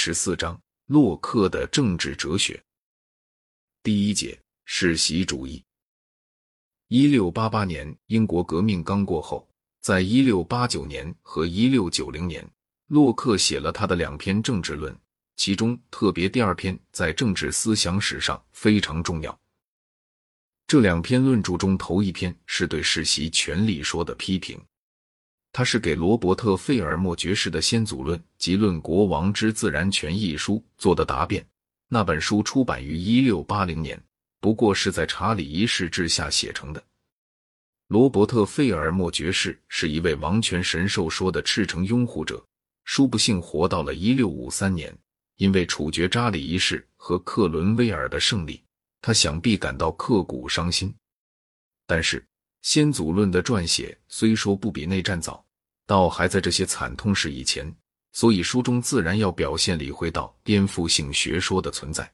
十四章：洛克的政治哲学。第一节：世袭主义。一六八八年，英国革命刚过后，在一六八九年和一六九零年，洛克写了他的两篇政治论，其中特别第二篇在政治思想史上非常重要。这两篇论著中，头一篇是对世袭权力说的批评。他是给罗伯特·费尔莫爵士的《先祖论及论国王之自然权》一书做的答辩。那本书出版于一六八零年，不过是在查理一世之下写成的。罗伯特·费尔莫爵士是一位王权神授说的赤诚拥护者，殊不幸活到了一六五三年。因为处决查理一世和克伦威尔的胜利，他想必感到刻骨伤心。但是。先祖论的撰写虽说不比内战早，倒还在这些惨痛事以前，所以书中自然要表现理会到颠覆性学说的存在。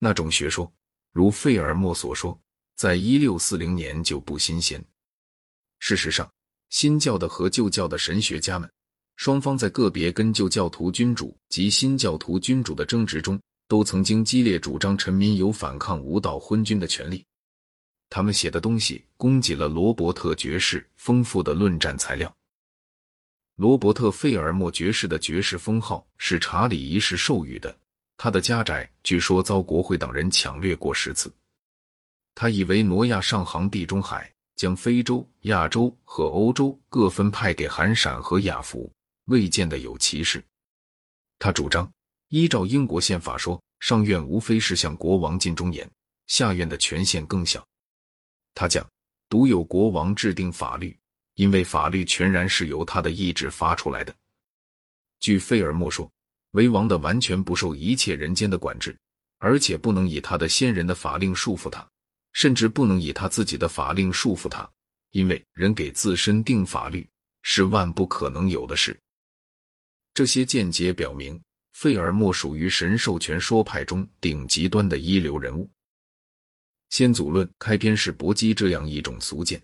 那种学说，如费尔莫所说，在一六四零年就不新鲜。事实上，新教的和旧教的神学家们，双方在个别跟旧教徒君主及新教徒君主的争执中，都曾经激烈主张臣民有反抗无道昏君的权利。他们写的东西供给了罗伯特爵士丰富的论战材料。罗伯特·费尔莫爵士的爵士封号是查理一世授予的。他的家宅据说遭国会党人抢掠过十次。他以为挪亚上航地中海，将非洲、亚洲和欧洲各分派给韩闪和亚福，未见得有其事。他主张依照英国宪法说，上院无非是向国王尽忠言，下院的权限更小。他讲，独有国王制定法律，因为法律全然是由他的意志发出来的。据费尔莫说，为王的完全不受一切人间的管制，而且不能以他的先人的法令束缚他，甚至不能以他自己的法令束缚他，因为人给自身定法律是万不可能有的事。这些见解表明，费尔莫属于神授权说派中顶极端的一流人物。先祖论开篇是搏击这样一种俗见：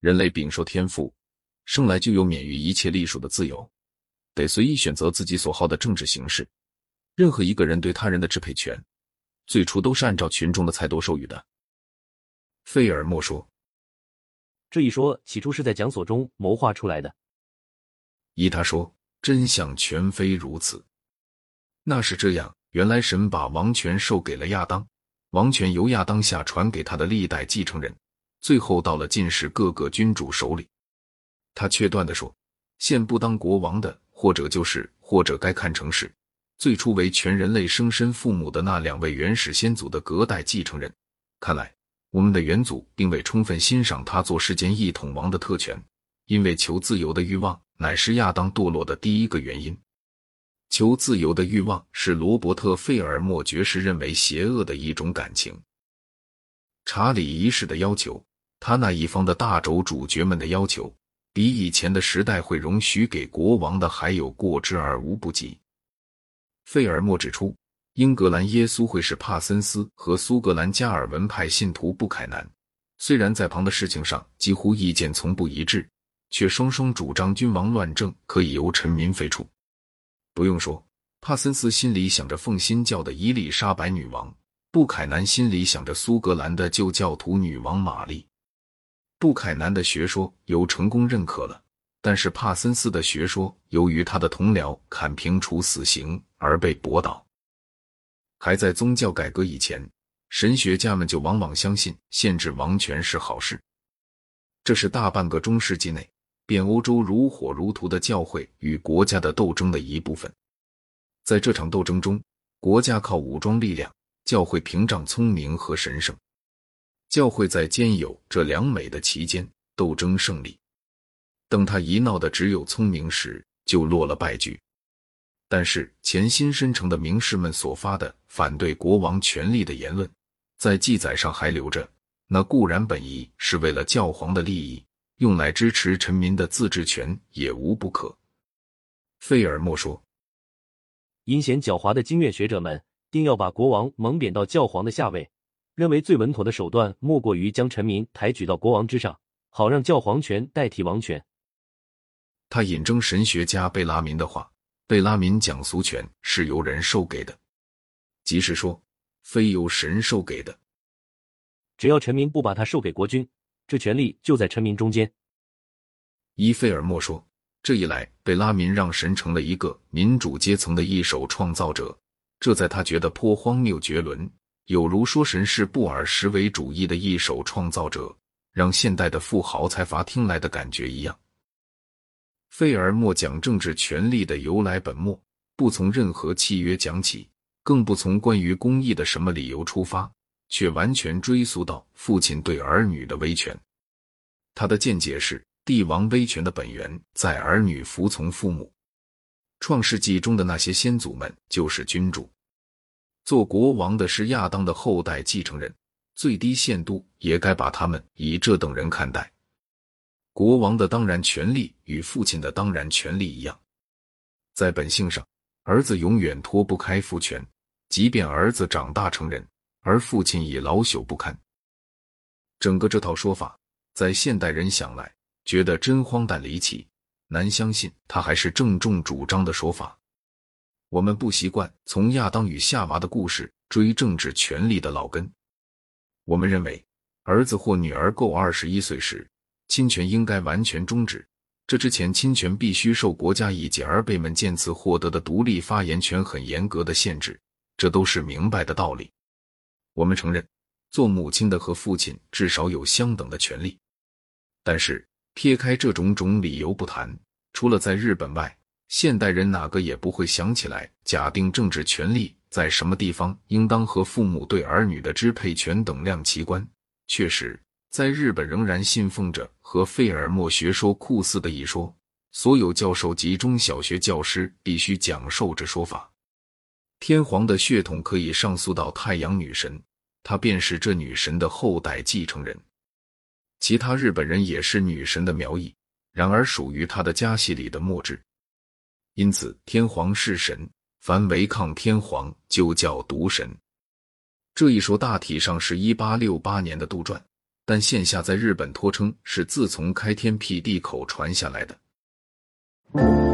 人类禀受天赋，生来就有免于一切隶属的自由，得随意选择自己所好的政治形式。任何一个人对他人的支配权，最初都是按照群众的才多授予的。费尔莫说：“这一说起初是在讲所中谋划出来的。”依他说，真相全非如此。那是这样：原来神把王权授给了亚当。王权由亚当下传给他的历代继承人，最后到了近世各个君主手里。他却断的说：“现不当国王的，或者就是，或者该看成是最初为全人类生身父母的那两位原始先祖的隔代继承人。看来我们的元祖并未充分欣赏他做世间一统王的特权，因为求自由的欲望乃是亚当堕落的第一个原因。”求自由的欲望是罗伯特·费尔莫爵士认为邪恶的一种感情。查理一世的要求，他那一方的大轴主角们的要求，比以前的时代会容许给国王的还有过之而无不及。费尔莫指出，英格兰耶稣会是帕森斯和苏格兰加尔文派信徒布凯南，虽然在旁的事情上几乎意见从不一致，却双双主张君王乱政可以由臣民废除。不用说，帕森斯心里想着奉新教的伊丽莎白女王，布凯南心里想着苏格兰的旧教徒女王玛丽。布凯南的学说由成功认可了，但是帕森斯的学说由于他的同僚坎平处死刑而被驳倒。还在宗教改革以前，神学家们就往往相信限制王权是好事，这是大半个中世纪内。变欧洲如火如荼的教会与国家的斗争的一部分，在这场斗争中，国家靠武装力量，教会屏障聪明和神圣。教会在兼有这两美的期间斗争胜利。等他一闹的只有聪明时，就落了败局。但是潜心深沉的名士们所发的反对国王权力的言论，在记载上还留着。那固然本意是为了教皇的利益。用来支持臣民的自治权也无不可。费尔莫说：“阴险狡猾的经院学者们定要把国王蒙贬到教皇的下位，认为最稳妥的手段莫过于将臣民抬举到国王之上，好让教皇权代替王权。”他引征神学家贝拉民的话，贝拉民讲俗权是由人授给的，即是说，非由神授给的。只要臣民不把它授给国君，这权力就在臣民中间。伊菲尔莫说，这一来，贝拉民让神成了一个民主阶层的一手创造者，这在他觉得颇荒谬绝伦，有如说神是布尔什维主义的一手创造者，让现代的富豪财阀听来的感觉一样。费尔莫讲政治权力的由来本末，不从任何契约讲起，更不从关于公义的什么理由出发，却完全追溯到父亲对儿女的威权。他的见解是，帝王威权的本源在儿女服从父母。创世纪中的那些先祖们就是君主，做国王的是亚当的后代继承人，最低限度也该把他们以这等人看待。国王的当然权利与父亲的当然权利一样，在本性上，儿子永远脱不开父权，即便儿子长大成人，而父亲已老朽不堪。整个这套说法，在现代人想来，觉得真荒诞离奇，难相信他还是郑重主张的说法。我们不习惯从亚当与夏娃的故事追政治权力的老根，我们认为，儿子或女儿够二十一岁时。侵权应该完全终止。这之前，侵权必须受国家以及儿辈们渐次获得的独立发言权很严格的限制，这都是明白的道理。我们承认，做母亲的和父亲至少有相等的权利。但是，撇开这种种理由不谈，除了在日本外，现代人哪个也不会想起来假定政治权利在什么地方应当和父母对儿女的支配权等量齐观。确实。在日本仍然信奉着和费尔莫学说酷似的一说，所有教授及中小学教师必须讲授这说法。天皇的血统可以上溯到太阳女神，她便是这女神的后代继承人。其他日本人也是女神的苗裔，然而属于她的家系里的末支。因此，天皇是神，凡违抗天皇就叫毒神。这一说大体上是一八六八年的杜撰。但线下在日本托称是自从开天辟地口传下来的。